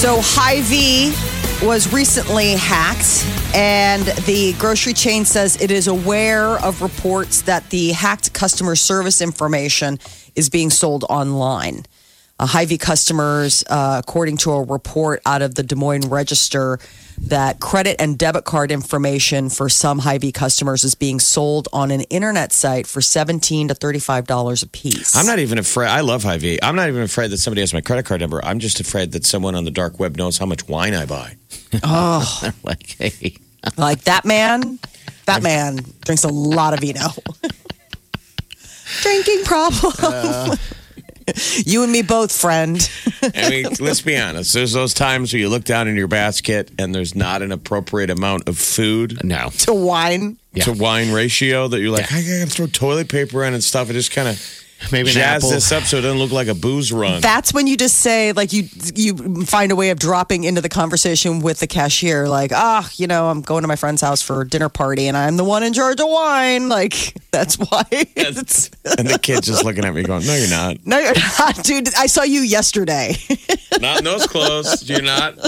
So Hy-Vee was recently hacked, and the grocery chain says it is aware of reports that the hacked customer service information is being sold online. Uh, Hy-Vee customers, uh, according to a report out of the Des Moines Register, that credit and debit card information for some Hy-Vee customers is being sold on an internet site for seventeen to thirty-five dollars a piece. I'm not even afraid. I love Hy-Vee. I'm not even afraid that somebody has my credit card number. I'm just afraid that someone on the dark web knows how much wine I buy. Oh, like, hey, like that man. That man drinks a lot of vino. Drinking problem. You and me both, friend. I mean, let's be honest. There's those times where you look down in your basket and there's not an appropriate amount of food No. to wine. to wine ratio that you're like, I gotta throw toilet paper in and stuff. It just kind of Maybe an jazz apple. this up so it doesn't look like a booze run. That's when you just say, like, you you find a way of dropping into the conversation with the cashier, like, ah, you know, I'm going to my friend's house for a dinner party, and I'm the one in charge of wine. Like, that's why. It's, and the kid's just looking at me going, No, you're not. no, you're not, dude. I saw you yesterday. Not in those clothes. You're not.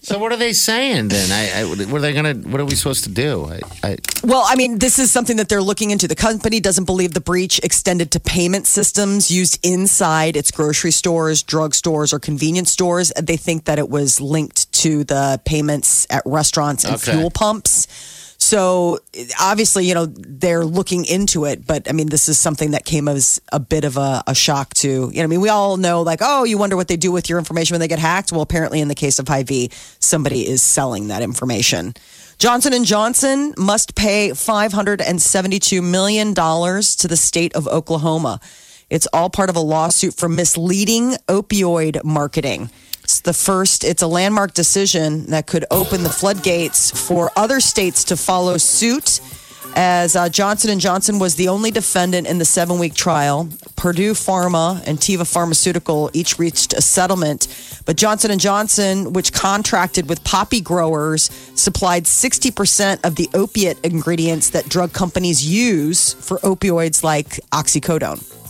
So what are they saying then? I, I what are they gonna? What are we supposed to do? I, I, Well, I mean, this is something that they're looking into. The company doesn't believe the breach extended to payment systems used inside its grocery stores, drugstores, or convenience stores. They think that it was linked to the payments at restaurants and Okay. fuel pumps. So obviously, you know, they're looking into it, but I mean, this is something that came as a bit of a, a shock to, you know, I mean, we all know like, oh, you wonder what they do with your information when they get hacked. Well, apparently in the case of Hy-Vee, somebody is selling that information. Johnson and Johnson must pay $572 million to the state of Oklahoma. It's all part of a lawsuit for misleading opioid marketing. It's the first, it's a landmark decision that could open the floodgates for other states to follow suit. As uh, Johnson & Johnson was the only defendant in the seven-week trial, Purdue Pharma and Teva Pharmaceutical each reached a settlement. But Johnson & Johnson, which contracted with poppy growers, supplied 60% of the opiate ingredients that drug companies use for opioids like oxycodone.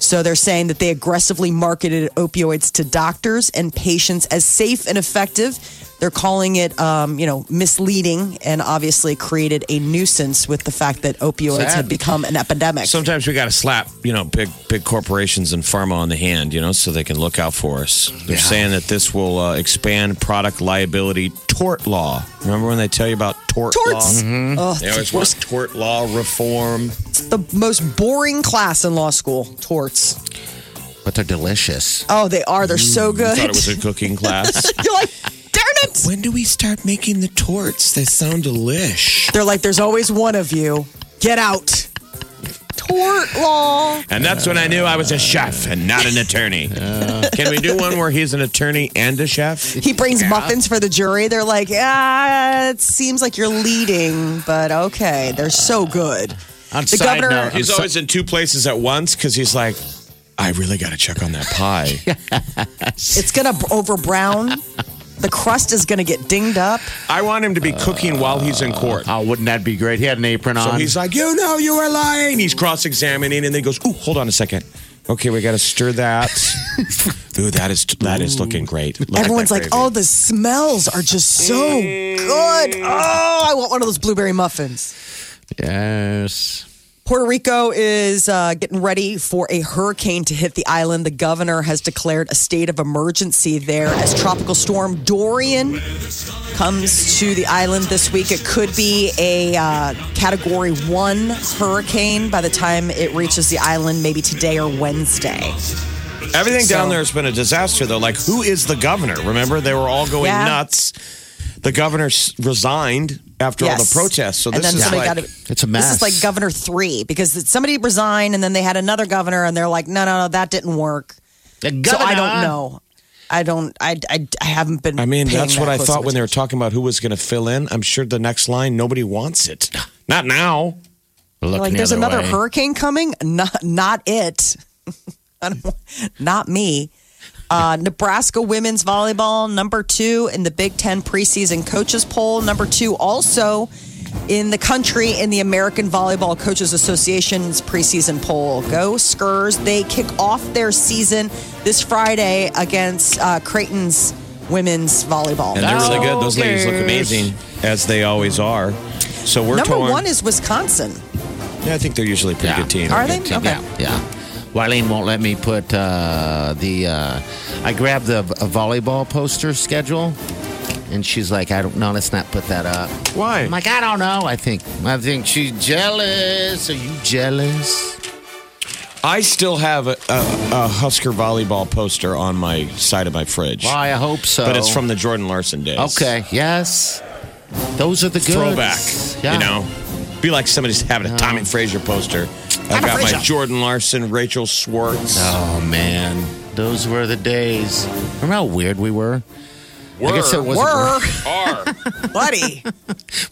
So they're saying that they aggressively marketed opioids to doctors and patients as safe and effective. They're calling it, um, you know, misleading, and obviously created a nuisance with the fact that opioids Sad. had become an epidemic. Sometimes we got to slap, you know, big big corporations and pharma on the hand, you know, so they can look out for us. They're saying that this will uh, expand product liability tort law. Remember when they tell you about tort Torts. law? Oh, They it's always the want tort law reform. the most boring class in law school. Torts. but they're delicious. Oh, they are. They're so You good. thought it was a cooking class. You're like, darn it. when do we start making the torts? They sound delish. They're like, there's always one of you. Get out. Tort law. And that's when I knew I was a chef and not an attorney. Can we do one where he's an attorney and a chef? He brings muffins for the jury. They're like, ah, it seems like you're leading, but okay. They're so good. On The side governor- note, He's so- always in two places at once because he's like, I really got to check on that pie. It's going to over brown. The crust is going to get dinged up. I want him to be cooking while he's in court. oh, wouldn't that be great? He had an apron So on. he's like, you know, you were lying. He's cross examining, and then he goes, Ooh, hold on a second. Okay, we got to stir that. Ooh, that is that is looking great. Look at Everyone's that like, gravy. oh, the smells are just so good. Mm. Oh, I want one of those blueberry muffins. yes. Puerto Rico is uh, getting ready for a hurricane to hit the island. The governor has declared a state of emergency there as tropical storm Dorian comes to the island this week. It could be a uh, category one hurricane by the time it reaches the island, maybe today or Wednesday. Everything down there has been a disaster, though. Like, who is the governor? Remember, they were all going Yeah. nuts. The governor resigned after all the protests. So And this then is somebody like got to- It's a This is like Governor three because somebody resigned and then they had another governor and they're like, no, no, no, that didn't work. The So I don't know. I don't. I, I, I haven't been. I mean, that's that what I close thought when they were talking about who was going to fill in. I'm sure the next line, nobody wants it. Not now. Like, the there's another way. hurricane coming. Not, not it. Not me. Uh, Nebraska women's volleyball number two in the Big Ten preseason coaches poll. Number two also in the country in the American Volleyball Coaches Association's preseason poll. Go Skurs! They kick off their season this Friday against uh, Creighton's women's volleyball. And they're really good. Those ladies look amazing, as they always are. So we're Number torn. one is Wisconsin. yeah, I think they're usually a pretty Yeah. good team. Are they? Team. Okay. Yeah, yeah. Wileen won't let me put uh, the. Uh, I grabbed the a volleyball poster schedule, and she's like, "I don't know. Let's not put that up." Why? I'm like, "I don't know. I think I think she's jealous. Are you jealous?" I still have a, a, a Husker volleyball poster on my side of my fridge, Why? I hope so. but it's from the Jordan Larson days. Okay. Yes. Those are the good throwback. Yeah. You know, be like somebody's having a Tommie Frazier poster. I've got my Jordan Larson, Rachel Schwartz. Oh man, those were the days. Remember how weird we were? I guess it wasn't. Were Are. buddy.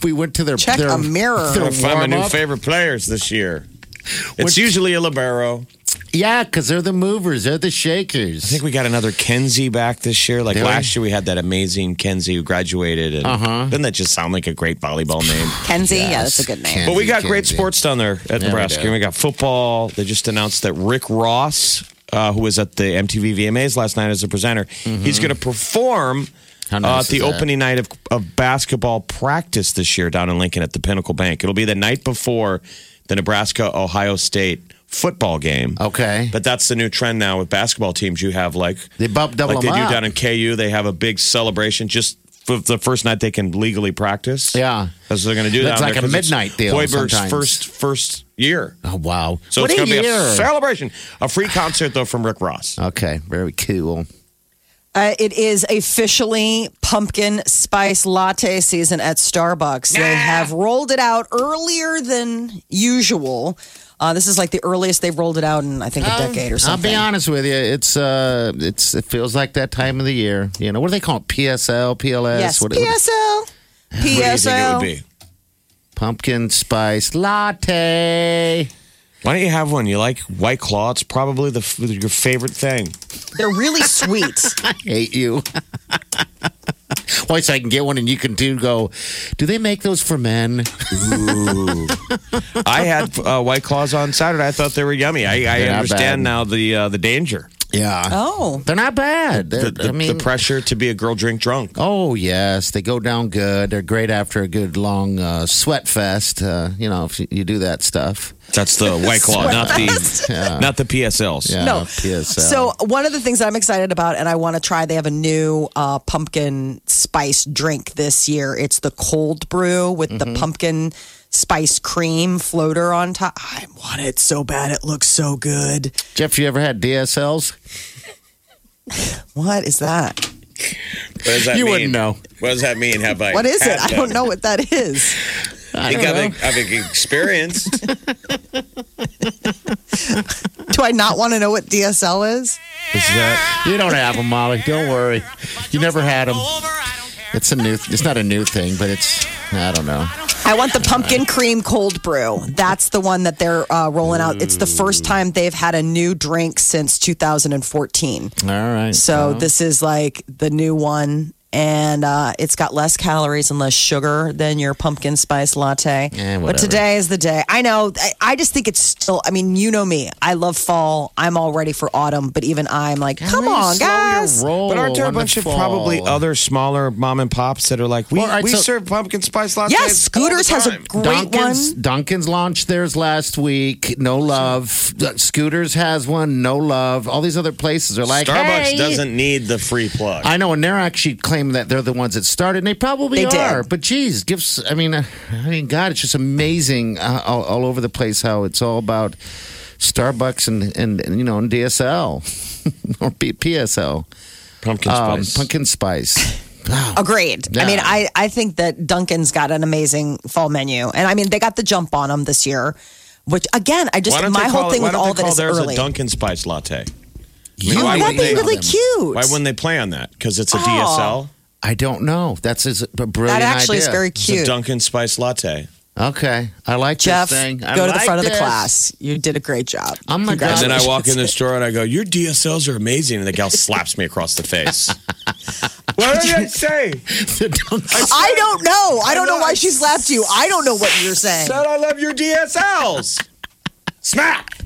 We went to their Check their, a mirror. their I find my new favorite players this year. It's Which- usually a libero. Yeah, because they're the movers. They're the shakers. I think we got another Kenzie back this year. Like Did we? last year, we had that amazing Kenzie who graduated. And Uh-huh. Doesn't that just sound like a great volleyball name? Kenzie, yeah, that's a good name. Ken- But we got great sports down there at we Nebraska. do. we got football. They just announced that Rick Ross, uh, who was at the MTV VMAs last night as a presenter, he's going to perform Mm-hmm. Uh, at the opening night of, of basketball practice this year down in Lincoln at the Pinnacle Bank. It'll be the night before the Nebraska Ohio State football game. Okay. But that's the new trend now with basketball teams. You have like They bump double like they them do up. down in KU. They have a big celebration just for the first night they can legally practice. Yeah. That's what they're going to do. That's down like there a 'cause it's midnight deal Hoiberg's sometimes. first first year. Oh wow! So what it's a going to be a celebration. A free concert though from Rick Ross. Okay, very cool. Uh, it is officially pumpkin spice latte season at Starbucks. They have rolled it out earlier than usual. Uh, this is like the earliest they've rolled it out in I think a decade or something. I'll be honest with you. It's uh, it's it feels like that time of the year. You know what do they call it? PSL, PLS. Yes, what, PSL, What do you think it would be? Pumpkin spice latte. Why don't you have one? You like White Claw? It's probably the your favorite thing. They're really sweet. I hate you. So I can get one and you can do go. Do they make those for men? I had uh, White Claws on Saturday. I thought they were yummy. I, I understand bad. now the uh, the danger, Yeah. oh, They're not bad. They're, the, the, I mean, the pressure to be a girl drink drunk. Oh yes, they go down good. They're great after a good long uh, sweat fest. Uh, you know, if you- you do that stuff. That's the White Claw, not the not the PSLs. Yeah, No. PSL. So one of the things that I'm excited about, and I want to try, they have a new uh, pumpkin spice drink this year. It's the cold brew with Mm-hmm. the pumpkin spice cream floater on top. I want it so bad. It looks so good. Jeff, you ever had DSLs? What is that? What does that You mean? wouldn't know. What does that mean? Have I? What is it? had I don't know what that is. I I think. I've, I've experienced. Do I not want to know what DSL is? Is that? You don't have them, Molly. Don't worry. You never had them. It's a new. It's not a new thing, but it's. I don't know. I want the pumpkin cream cold brew. That's the one that they're uh, rolling out. It's the first time they've had a new drink since 2014. All right. So this is like the new one, and uh, it's got less calories and less sugar than your pumpkin spice latte. Eh, but today is the day. I know. I, I just think it's still. I mean, you know me. I love fall. I'm all ready for autumn. But even I'm like, come on, guys. But aren't there a on the bunch of fall. probably other smaller mom and pops that are like, we, Well, all right, we so- serve pumpkin spice latte? Yes, Scooters has a great Dunkin's one. Dunkin's launched theirs last week. No love. Scooters has one. No love. All these other places are like Starbucks hey. doesn't need the free plug. I know, and they're actually claiming that they're the ones that started, and they probably They did. are. But geez, gifts. I mean, uh, I mean, God, it's just amazing uh, all, all over the place how it's all about Starbucks and and, and, you know and DSL or P- PSL, pumpkin um, spice. pumpkin spice. Agreed. I mean, I, I think that Dunkin's got an amazing fall menu. And I mean, they got the jump on them this year, which again, I just, my whole call, thing why with don't all they of it call is early. a Dunkin' Spice latte? You why Oh, wouldn't that'd be they- really cute. Why wouldn't they play on that? Because it's a Oh. DSL. I don't know. That's his, a brilliant that actually idea. is very It's cute. a Dunkin' Spice latte. Okay, I like Jeff, this thing. I go to the like front of the this. class. You did a great job. I'm a And then I walk in the store and I go, "Your DSLs are amazing," and the gal slaps me across the face. what did I say? The Dunkin' I don't know. I don't know know, why she slapped you. I don't know what you're saying. Said I love your DSLs. Smack.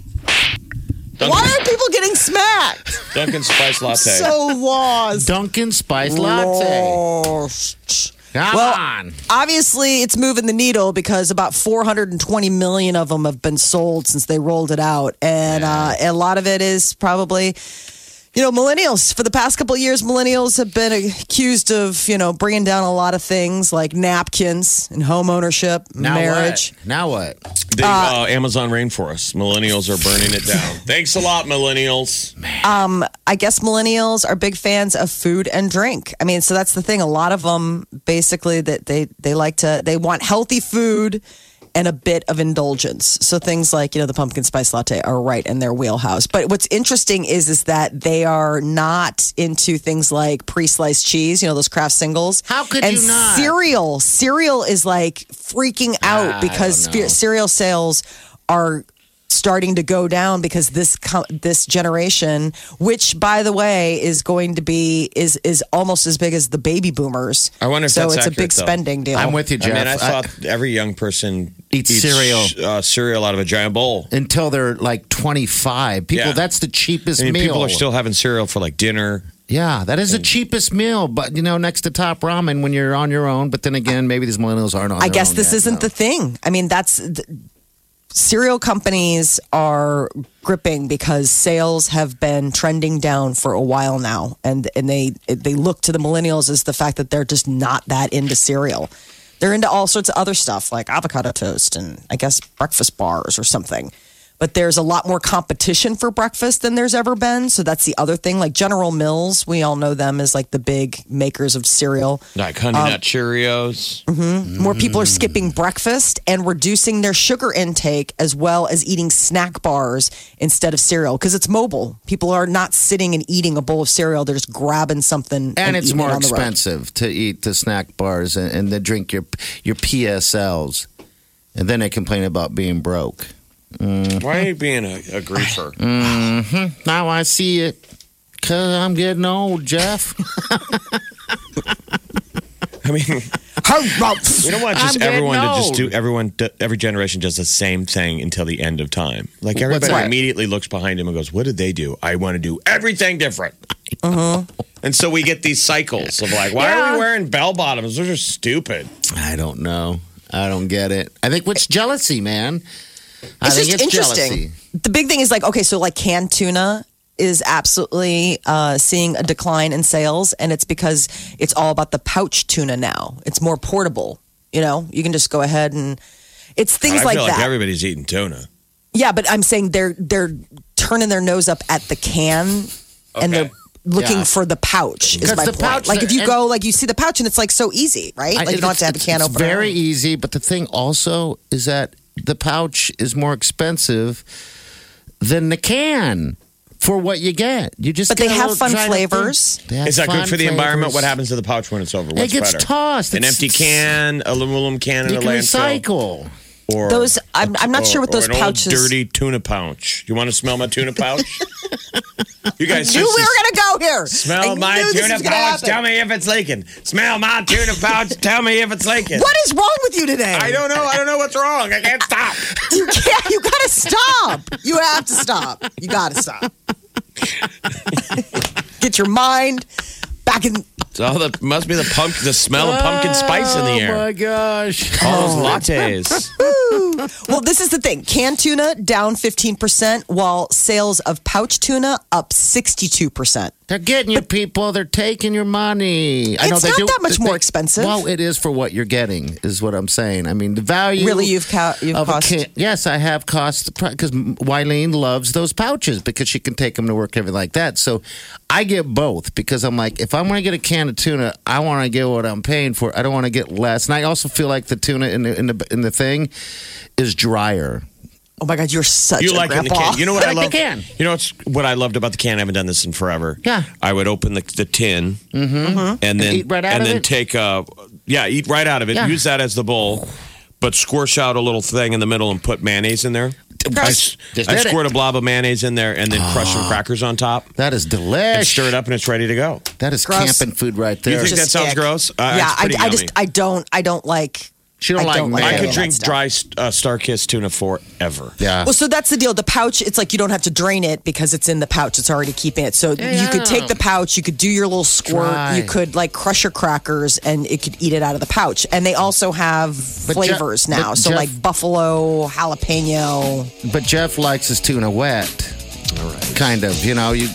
Dunkin', Why are people getting smacked? Dunkin' Spice latte. So lost. Dunkin' Spice Latte. Lost. Come Well, on. Obviously, it's moving the needle because about 420 million of them have been sold since they rolled it out, and uh, a lot of it is probably, you know, millennials. For the past couple of years, millennials have been accused of, you know, bringing down a lot of things like napkins and home ownership, Now marriage. what? Now what? The uh, Amazon rainforest. Millennials are burning it down. Thanks a lot, millennials. Um, I guess millennials are big fans of food and drink. I mean, so that's the thing. A lot of them basically that they they like to they want healthy food and a bit of indulgence. So things like, you know, the pumpkin spice latte are right in their wheelhouse. But what's interesting is is that they are not into things like pre-sliced cheese, you know, those Kraft singles. How could and you not? Cereal, cereal is like freaking out ah, I because don't know. spe- cereal sales are starting to go down because this this generation, which by the way is going to be is is almost as big as the baby boomers. I wonder if so that's it's a accurate, big though. spending deal. I'm with you, I Jeff. mean, I I- thought every young person Eats cereal. uh, cereal out of a giant bowl. until they're like 25. People, Yeah. that's the cheapest I mean, meal. people are still having cereal for like dinner. yeah, that is the cheapest meal. But, you know, next to top ramen when you're on your own. But then again, maybe these millennials aren't on I their guess own this yet, isn't no. the thing. I mean, that's th- cereal companies are gripping because sales have been trending down for a while now, and and they they look to the millennials as the fact that they're just not that into cereal. They're into all sorts of other stuff like avocado toast and I guess breakfast bars or something. But there's a lot more competition for breakfast than there's ever been. So that's the other thing. Like General Mills, we all know them as like the big makers of cereal. Like Honey Um, Nut Cheerios. More people are skipping breakfast and reducing their sugar intake as well as eating snack bars instead of cereal because it's mobile. People are not sitting and eating a bowl of cereal, they're just grabbing something. And it's eating it more on the expensive to eat the snack bars and, and then drink your your PSLs. And then they complain about being broke. Why are you being a, a griefer? Now I see it. Cause I'm getting old, Jeff. I mean, we don't want just I'm getting everyone to just do everyone. Every generation does the same thing until the end of time. Like everybody immediately looks behind him and goes, "What did they do? I want to do everything different." Uh-huh. And so we get these cycles of like, why are we wearing bell bottoms? Those are just stupid. I don't know. I don't get it. I think it's jealousy, man. I It's think just it's interesting. jealousy. The big thing is like, okay, so like canned tuna is absolutely uh, seeing a decline in sales, and it's because it's all about the pouch tuna now. It's more portable. You know, you can just go ahead and it's things I like feel that. everybody's eating tuna. Yeah, but I'm saying they're they're turning their nose up at the can and they're looking Yeah. for the pouch. Is my the point. pouch- like if you go, like you see the pouch and it's like so easy, right? I- Like you don't have to have a can it's opener. very easy, but the thing also is that the pouch is more expensive than the can for what you get. You just But they get a have fun flavors. have Is that good fun for the environment? What happens to the pouch when it's over? What's gets better? tossed. An It's- empty can, a aluminum can in You a can landfill, recycle. Or Those- I'm- I'm not or- sure what those pouches- dirty tuna pouch. You want to smell my tuna pouch? you guys Knew we were gonna go here. smell I my tuna pouch. happen. Tell me if it's leaking. Smell my tuna pouch. Tell me if it's leaking. What is wrong with you today? I don't know. I don't know what's wrong. I can't stop. You can't. You gotta stop. You have to stop. You gotta stop. Get your mind back in. So that must be the pump, the smell of pumpkin spice in the air. Oh my gosh. All those lattes. Well, this is the thing. Canned tuna down 15%, while sales of pouch tuna up 62%. They're getting you, people. They're taking your money. I know It's they not do, that much they- more expensive. Well, it is for what you're getting, is what I'm saying. I mean, the value. Really, you've ca- you've cost- can- yes, I have cost because Wileen loves those pouches because she can take them to work, everything like that. So I get both because I'm like, if I'm going to get a can of tuna, I want to get what I'm paying for. I don't want to get less, and I also feel like the tuna in the in the in the thing is drier. Oh my God, you're such You a like it in the grandpa. can. You know what I I, like the can. You know what's what I loved about the can? I haven't done this in forever. Yeah. I would open the, the tin and then eat right out and of then it? take uh yeah eat right out of it. Yeah. Use that as the bowl, but squish out a little thing in the middle and put mayonnaise in there. I, s- Just I did it. squirt a blob of mayonnaise in there and then crush some crackers on top That is and delicious. stir it up and it's ready to go. That is Gross. camping food right Do you there. think that Just sounds ick. gross? Uh, yeah, it's I, pretty I just yummy. I don't I don't like. She don't I like don't like I could drink dry uh, StarKist tuna forever. yeah. Well, so that's the deal. The pouch, it's like you don't have to drain it because it's in the pouch. It's already keeping it. So you could take the pouch, you could do your little squirt, Dry. you could like crush your crackers, and it could eat it out of the pouch. And they also have But flavors Jeff- now. So Jeff- like buffalo, jalapeno. But Jeff likes his tuna wet. Kind of, you know, you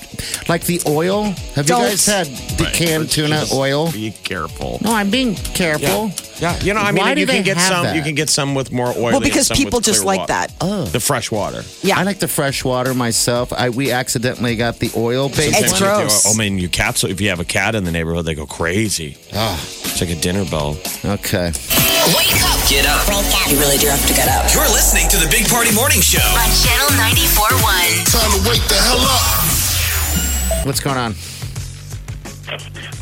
like the oil. Have Don't. you guys had the canned tuna oil? Be careful. No, I'm being careful. Yeah, you know, I mean, Why do you they can get have some. that? You can get some with more oil. Well, because people just like that. Oh. The fresh water. Yeah. I like the fresh water myself. I we accidentally got the oil based. It's Sometimes if you- gross. I mean, your cats. If you have a cat in the neighborhood, they go crazy. Ah. It's like a dinner bell. Okay. Wake up. Get up. You really do have to get up. You're listening to the Big Party Morning Show. on Channel 94.1. Time to wake the hell up. What's going on?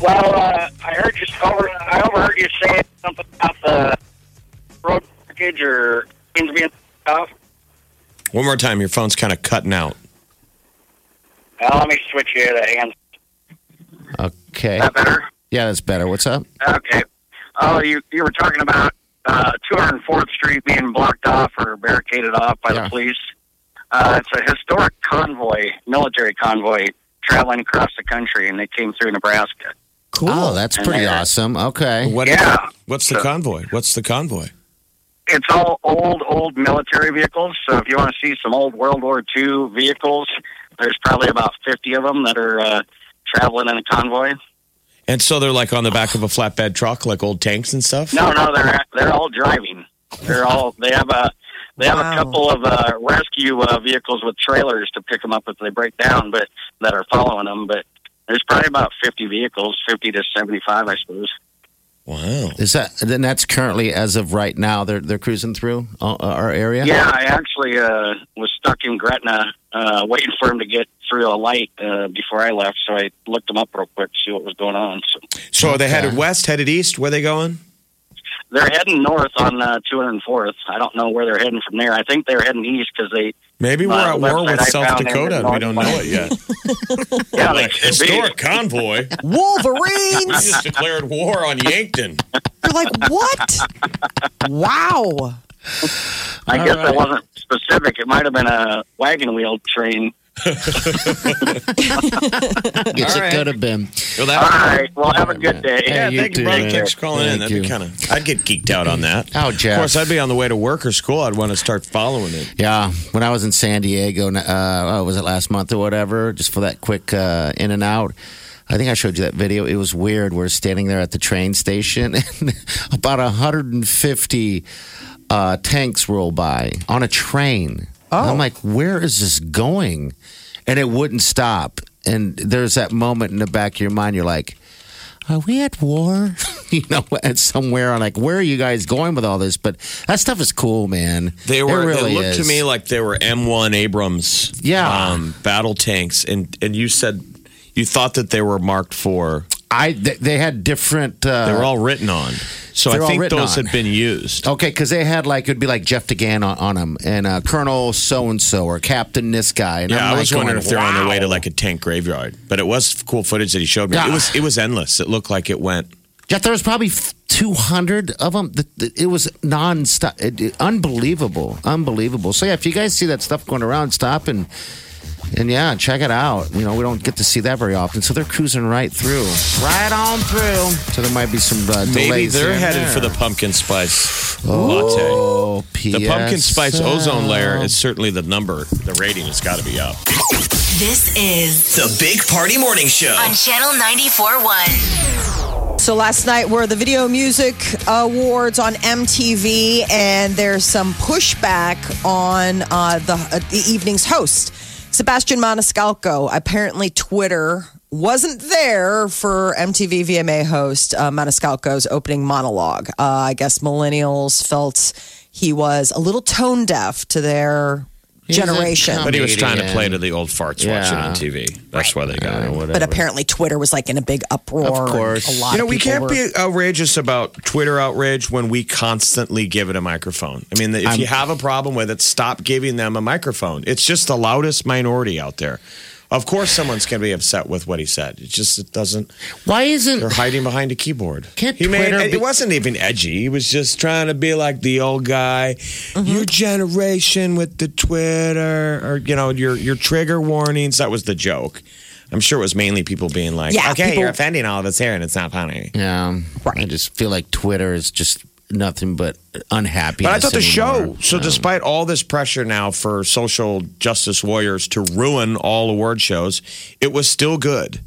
Well, uh, I heard you over. I overheard you saying something about the road package or things being tough. One more time, your phone's kind of cutting out. Well, let me switch you to hands. Okay. Is that better? Yeah, that's better. What's up? Okay. Oh, you you were talking about uh, 204th Street being blocked off or barricaded off by Yeah. the police. Uh, it's a historic convoy, military convoy, traveling across the country, and they came through Nebraska. Cool. Oh, that's pretty And, uh, awesome. Okay. What? Yeah. What's the convoy? What's the convoy? It's all old, old military vehicles. So if you want to see some old World War II vehicles, there's probably about 50 of them that are uh, traveling in a convoy. And so they're like on the back of a flatbed truck, like old tanks and stuff. No, no, they're they're all driving. They're all they have a they have Wow. a couple of uh, rescue uh, vehicles with trailers to pick them up if they break down, but that are following them. But there's probably about 50 vehicles, 50 to 75, I suppose. Wow. Is that then? That's currently as of right now. They're they're cruising through uh, our area. Yeah, I actually uh, was stuck in Gretna uh, waiting for him to get through a light uh, before I left, so I looked them up real quick to see what was going on. So So are they Okay. headed west, headed east? Where they going? they're heading north on uh, 204th. I don't know where they're heading from there. I think they're heading east because they Maybe we're Uh, at war with I South Dakota and we don't know it yet. yeah, they Like, should be. historic convoy. We Wolverines. just declared war on Yankton. You're like, what? wow. I guess I wasn't specific. It might have been a wagon wheel train. Yes, All it right. could have been. Well, All right. Well, have a good day. Yeah, you thank you, too, brother. man. Thanks for calling in. That'd be kind of. I'd get geeked out on that. Oh, Jeff. Of course, I'd be on the way to work or school. I'd want to start following it. Yeah, when I was in San Diego, uh, oh, was it last month or whatever? Just for that quick uh, in and out. I think I showed you that video. It was weird. We're standing there at the train station, and about 150 uh, tanks roll by on a train. And I'm like, where is this going? And it wouldn't stop. And there's that moment in the back of your mind. You're like, are we at war? you know, at somewhere. I'm like, where are you guys going with all this? But that stuff is cool, man. They It were. really they looked is. to me like they were M1 Abrams. Yeah. Um, battle tanks, and and you said you thought that they were marked for. I they, they had different. Uh, They were all written on. So I think those on. had been used. okay because they had like it'd be like Jeff DeGan on, on them and uh, Colonel so and so or Captain this guy. And Yeah, I'm I was like wondering going, if they're on their way to like a tank graveyard, but it was cool footage that he showed me. Yeah. It was it was endless. It looked like it went. Yeah, there was probably two hundred of them. The- the- It was nonstop, it, it- unbelievable, unbelievable. So yeah, if you guys see that stuff going around, stop and And yeah, check it out. You know, we don't get to see that very often, so they're cruising right through, right on through. So there might be some uh, Maybe delays they're here and headed there. for the pumpkin spice latte. Oh, The pumpkin spice PSL. ozone layer is certainly the number. The rating has got to be up. This is The Big Party Morning Show. on Channel 94.1. So last night were the Video Music Awards on MTV, and there's some pushback on uh, the uh, the evening's host, Sebastian Maniscalco. Apparently, Twitter wasn't there for MTV VMA host uh, Maniscalco's opening monologue. Uh, I guess millennials felt he was a little tone deaf to their generation. But he was trying to play to the old farts Yeah. watching on TV. That's why they got Uh, him. whatever. but apparently, Twitter was like in a big uproar. Of course. a lot You know, of we can't were- be outrageous about Twitter outrage when we constantly give it a microphone. I mean, if you have a problem with it, stop giving them a microphone. It's just the loudest minority out there. Of course, someone's going to be upset with what he said. It just it doesn't. Why isn't They're hiding behind a keyboard. Can't he made Twitter it wasn't even edgy. He was just trying to be like the old guy. Mm-hmm. Your generation with the Twitter, or you know, your your trigger warnings. That was the joke. I'm sure it was mainly people being like, Yeah, "Okay, people- you're offending all of us here, and it's not funny." Yeah, Right. I just feel like Twitter is just nothing but unhappy. But I thought the show, so um, despite all this pressure now for social justice warriors to ruin all award shows, it was still good.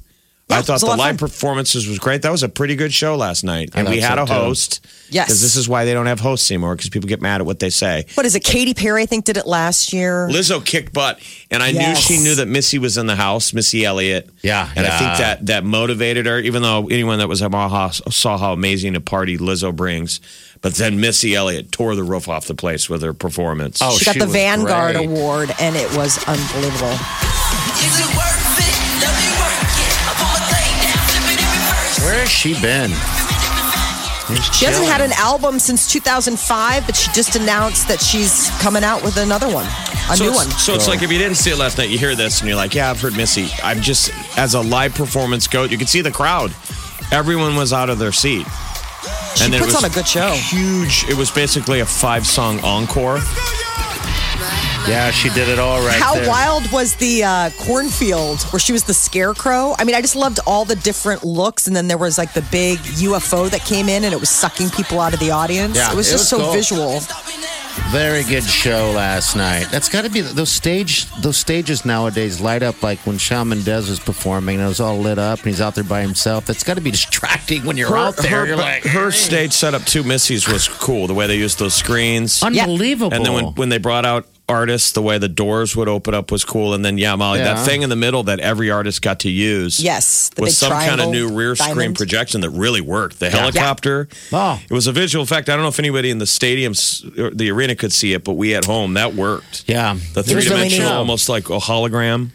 Yeah, I thought the live performances was great. That was a pretty good show last night, and we had so, a too. host. Yes. because this is why they don't have hosts anymore because people get mad at what they say. What is it? Katy Perry, I think, did it last year. Lizzo kicked butt, and I knew she knew that Missy was in the house, Missy Elliott. Yeah, and I think that that motivated her. Even though anyone that was at my house saw how amazing a party Lizzo brings, but then Missy Elliott tore the roof off the place with her performance. Oh, she got she the was Vanguard great. Award, and it was unbelievable. Where has she been? She hasn't had an album since 2005, but she just announced that she's coming out with another one, a so new one. So it's like if you didn't see it last night, you hear this and you're like, "Yeah, I've heard Missy." I'm just as a live performance goat, you could see the crowd. Everyone was out of their seat. She then it puts was on a good show. Huge. It was basically a five song encore. Yeah, she did it all right. How there. wild was the uh, cornfield where she was the scarecrow? I mean, I just loved all the different looks, and then there was like the big UFO that came in, and it was sucking people out of the audience. Yeah, it was it just was so cool. visual. Very good show last night. That's got to be those stage. Those stages nowadays light up like when Shawn Mendes was performing. and It was all lit up, and he's out there by himself. That's got to be distracting when you're out there. her, you're like, her stage setup too, Missy's was cool. The way they used those screens. unbelievable. And then when, when they brought out artists, the way the doors would open up was cool. And then, yeah, Molly, Yeah. that thing in the middle that every artist got to use. Yes, the was big some kind of triangle new rear screen diamond. projection that really worked. The helicopter. Oh. It was a visual effect. I don't know if anybody in the stadiums, or the arena could see it, but we at home, that worked. yeah, The It was three really dimensional, neat. almost like a hologram.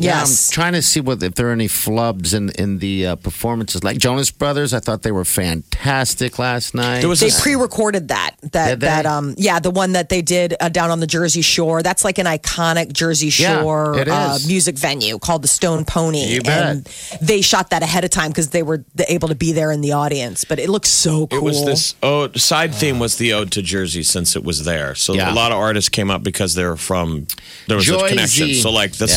Yeah, Yes. I'm trying to see what if there are any flubs in in the uh, performances. Like Jonas Brothers, I thought they were fantastic last night. There was They this- pre-recorded that. That Did they? that um yeah, the one that they did uh, down on the Jersey Shore. That's like an iconic Jersey Shore it uh, music venue called the Stone Pony. You bet. And they shot that ahead of time because they were able to be there in the audience. But it looks so cool. It was this ode, side theme was the ode to Jersey since it was there. So Yeah. a lot of artists came up because they're from there was Jersey. a connection. So like the Yeah.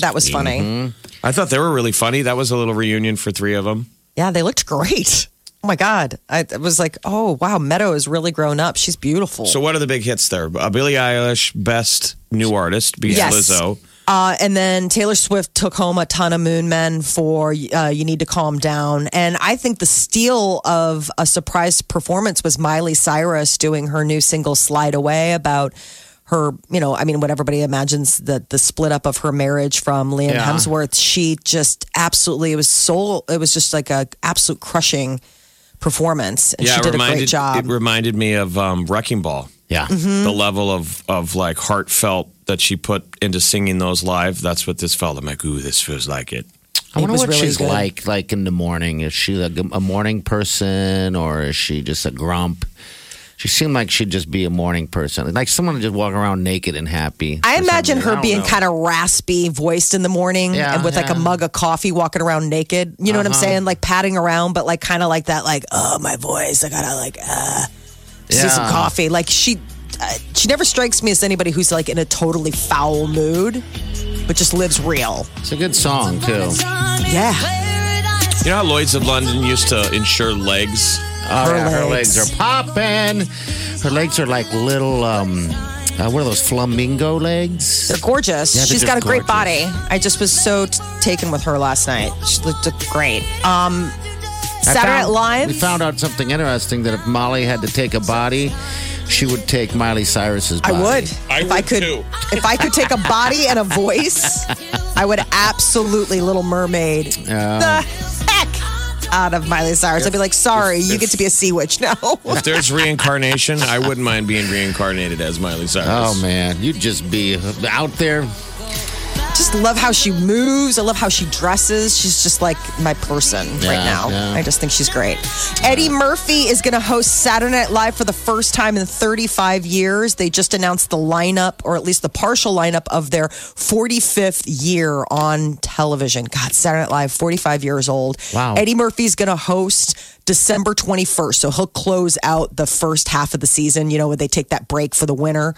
That was funny. I thought they were really funny. That was a little reunion for three of them. Yeah, they looked great. Oh my god! I I was like, oh wow, Meadow has really grown up. She's beautiful. So what are the big hits there? Uh, Billie Eilish, best new artist, beats Yes. Lizzo. Uh, and then Taylor Swift took home a ton of Moon Men for uh, You Need to Calm Down. And I think the steal of a surprise performance was Miley Cyrus doing her new single Slide Away about her, you know, I mean, what everybody imagines the, the split up of her marriage from Liam Yeah. Hemsworth. She just absolutely, it was so, it was just like a absolute crushing performance. And yeah, she it did a reminded great job. it reminded me of um, Wrecking Ball. yeah. Mm-hmm. The level of of like heartfelt that she put into singing those live. That's what this felt. I'm like, ooh, this feels like it. I wonder what really she's good. like, like in the morning. Is she like a morning person or is she just a grump? She seemed like she'd just be a morning person, like someone just walk around naked and happy. I imagine something. I her being know. kind of raspy voiced in the morning Yeah, and with like a mug of coffee walking around naked. You know what I'm Uh-huh. saying? Like patting around, but like kind of like that, like, oh, my voice. I gotta like, uh, see some coffee. Like she, uh, she never strikes me as anybody who's like in a totally foul mood. but just lives real. It's a good song too. Yeah. You know how Lloyd's of London used to insure legs? Oh, Her yeah, her legs. legs are popping. Her legs are like little. um uh, what are those flamingo legs? They're gorgeous. Yeah, they're She's got a just great body. I just was so t- taken with her last night. She looked great. Um, Saturday Night found- Live. We found out something interesting that if Molly had to take a body, she would take Miley Cyrus's I body. would. I if I could too. if I could take a body and a voice, I would absolutely Little Mermaid the heck out of Miley Cyrus. I'd be like, sorry, you get to be a sea witch now. If there's reincarnation, I wouldn't mind being reincarnated as Miley Cyrus. Oh man, you'd just be out there. Just love how she moves. I love how she dresses. She's just like my person right now. yeah. I just think she's great. Eddie Murphy is going to host Saturday Night Live for the first time in 35 years. They just announced the lineup, or at least the partial lineup of their 45th year on television. God, Saturday Night Live, 45 years old. Wow. Eddie Murphy's going to host December 21st. So he'll close out the first half of the season, you know, when they take that break for the winter.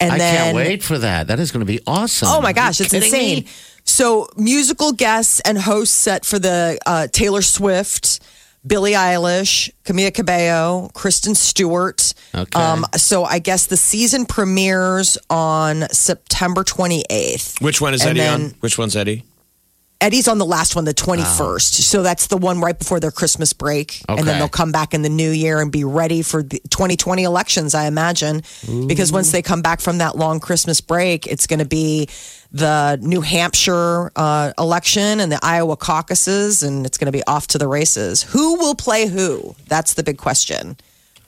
And I then can't wait for that. That is going to be awesome. Oh my gosh, it's insane. me? So, musical guests and hosts set for the uh, Taylor Swift, Billie Eilish, Camila Cabello, Kristen Stewart. Um, Okay. so, I guess the season premieres on September 28th. Which one is And Eddie then- on? Which one's Eddie? Eddie's on the last one, the 21st. So that's the one right before their Christmas break. And then they'll come back in the new year and be ready for the 2020 elections, I imagine. Because once they come back from that long Christmas break, it's going to be the New Hampshire uh, election and the Iowa caucuses, and it's going to be off to the races. Who will play who? That's the big question.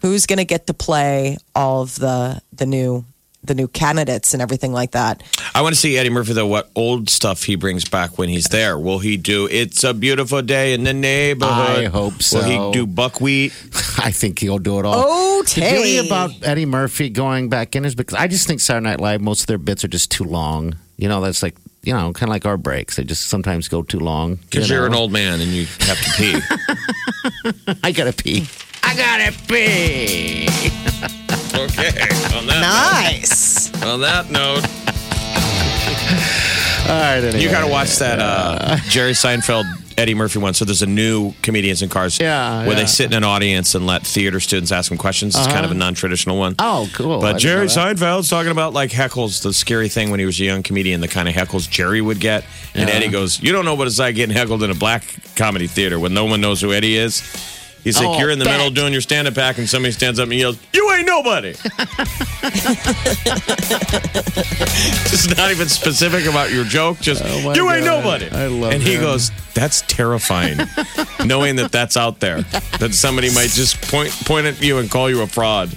Who's going to get to play all of the the new the new candidates and everything like that? I want to see Eddie Murphy though. What old stuff he brings back when he's there? Will he do "It's a Beautiful Day in the Neighborhood"? I hope so. Will he do buckwheat? I think he'll do it all. Oh, The beauty Tay. about Eddie Murphy going back in is because I just think Saturday Night Live, most of their bits are just too long. You know, that's like, you know, kind of like our breaks. They just sometimes go too long. Because you you are an old man and you have to pee. I gotta pee. I gotta pee. Okay. On that Nice. note, on that note, All right, anyway. you got to watch that uh, Jerry Seinfeld. Eddie Murphy one. So there's a new comedians in cars Yeah, where yeah. they sit in an audience and let theater students ask them questions. It's kind of a non-traditional one. Oh, cool. But didn't Jerry know that. Seinfeld's talking about like heckles, the scary thing when he was a young comedian, the kind of heckles Jerry would get. And Yeah. Eddie goes, You don't know what it's like getting heckled in a black comedy theater when no one knows who Eddie is. He's like, Oh, You're in the bet. middle doing your stand up act, and somebody stands up and yells, You ain't nobody. just not even specific about your joke, just, Oh, my You ain't nobody. I love And he goes, That's terrifying, knowing that that's out there, that somebody might just point, point at you and call you a fraud.